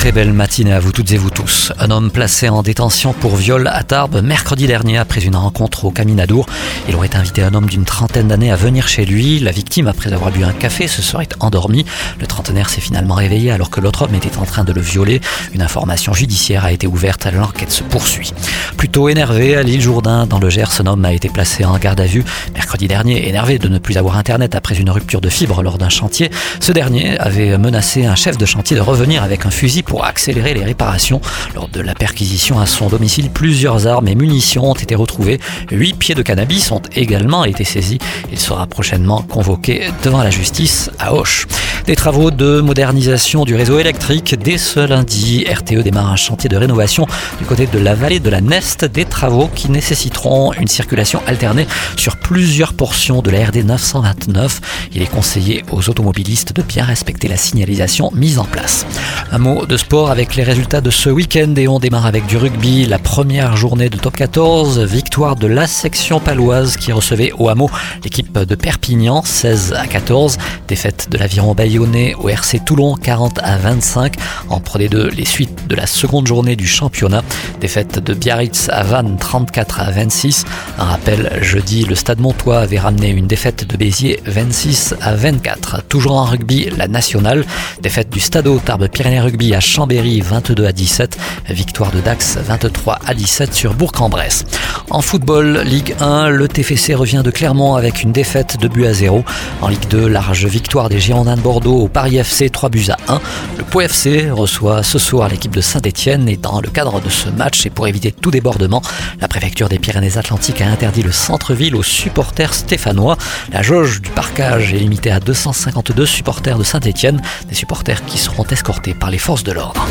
Très belle matinée à vous toutes et vous tous. Un homme placé en détention pour viol à Tarbes mercredi dernier après une rencontre au Caminadour. Il aurait invité un homme d'une trentaine d'années à venir chez lui. La victime, après avoir bu un café, se serait endormie. Le trentenaire s'est finalement réveillé alors que l'autre homme était en train de le violer. Une information judiciaire a été ouverte. L'enquête se poursuit. Plutôt énervé à l'île Jourdain, dans le Gers, un homme a été placé en garde à vue mercredi dernier. Énervé de ne plus avoir internet après une rupture de fibre lors d'un chantier, ce dernier avait menacé un chef de chantier de revenir avec un fusil pour accélérer les réparations. Lors de la perquisition à son domicile, plusieurs armes et munitions ont été retrouvées. Huit pieds de cannabis ont également été saisis. Il sera prochainement convoqué devant la justice à Auch. Des travaux de modernisation du réseau électrique dès ce lundi. RTE démarre un chantier de rénovation du côté de la vallée de la Neste. Des travaux qui nécessiteront une circulation alternée sur plusieurs portions de la RD 929. Il est conseillé aux automobilistes de bien respecter la signalisation mise en place. Un mot de sport avec les résultats de ce week-end et on démarre avec du rugby. La première journée de top 14, victoire de la section paloise qui recevait au hameau l'équipe de Perpignan 16 à 14. Défaite de l'aviron au RC Toulon 40 à 25. En Pro D2, les suites de la seconde journée du championnat. Défaite de Biarritz à Vannes 34 à 26. Un rappel, jeudi, le Stade Montois avait ramené une défaite de Béziers 26 à 24. Toujours en rugby, la nationale. Défaite du Stade Tarbes Pyrénées Rugby à Chambéry 22 à 17. Victoire de Dax 23 à 17 sur Bourg-en-Bresse. En football, Ligue 1, le TFC revient de Clermont avec une défaite de but à 0. En Ligue 2, large victoire des Girondins de Au Paris FC 3 buts à 1. Le Pau FC reçoit ce soir l'équipe de Saint-Etienne et dans le cadre de ce match et pour éviter tout débordement, la préfecture des Pyrénées-Atlantiques a interdit le centre-ville aux supporters stéphanois. La jauge du parcage est limitée à 252 supporters de Saint-Etienne, des supporters qui seront escortés par les forces de l'ordre.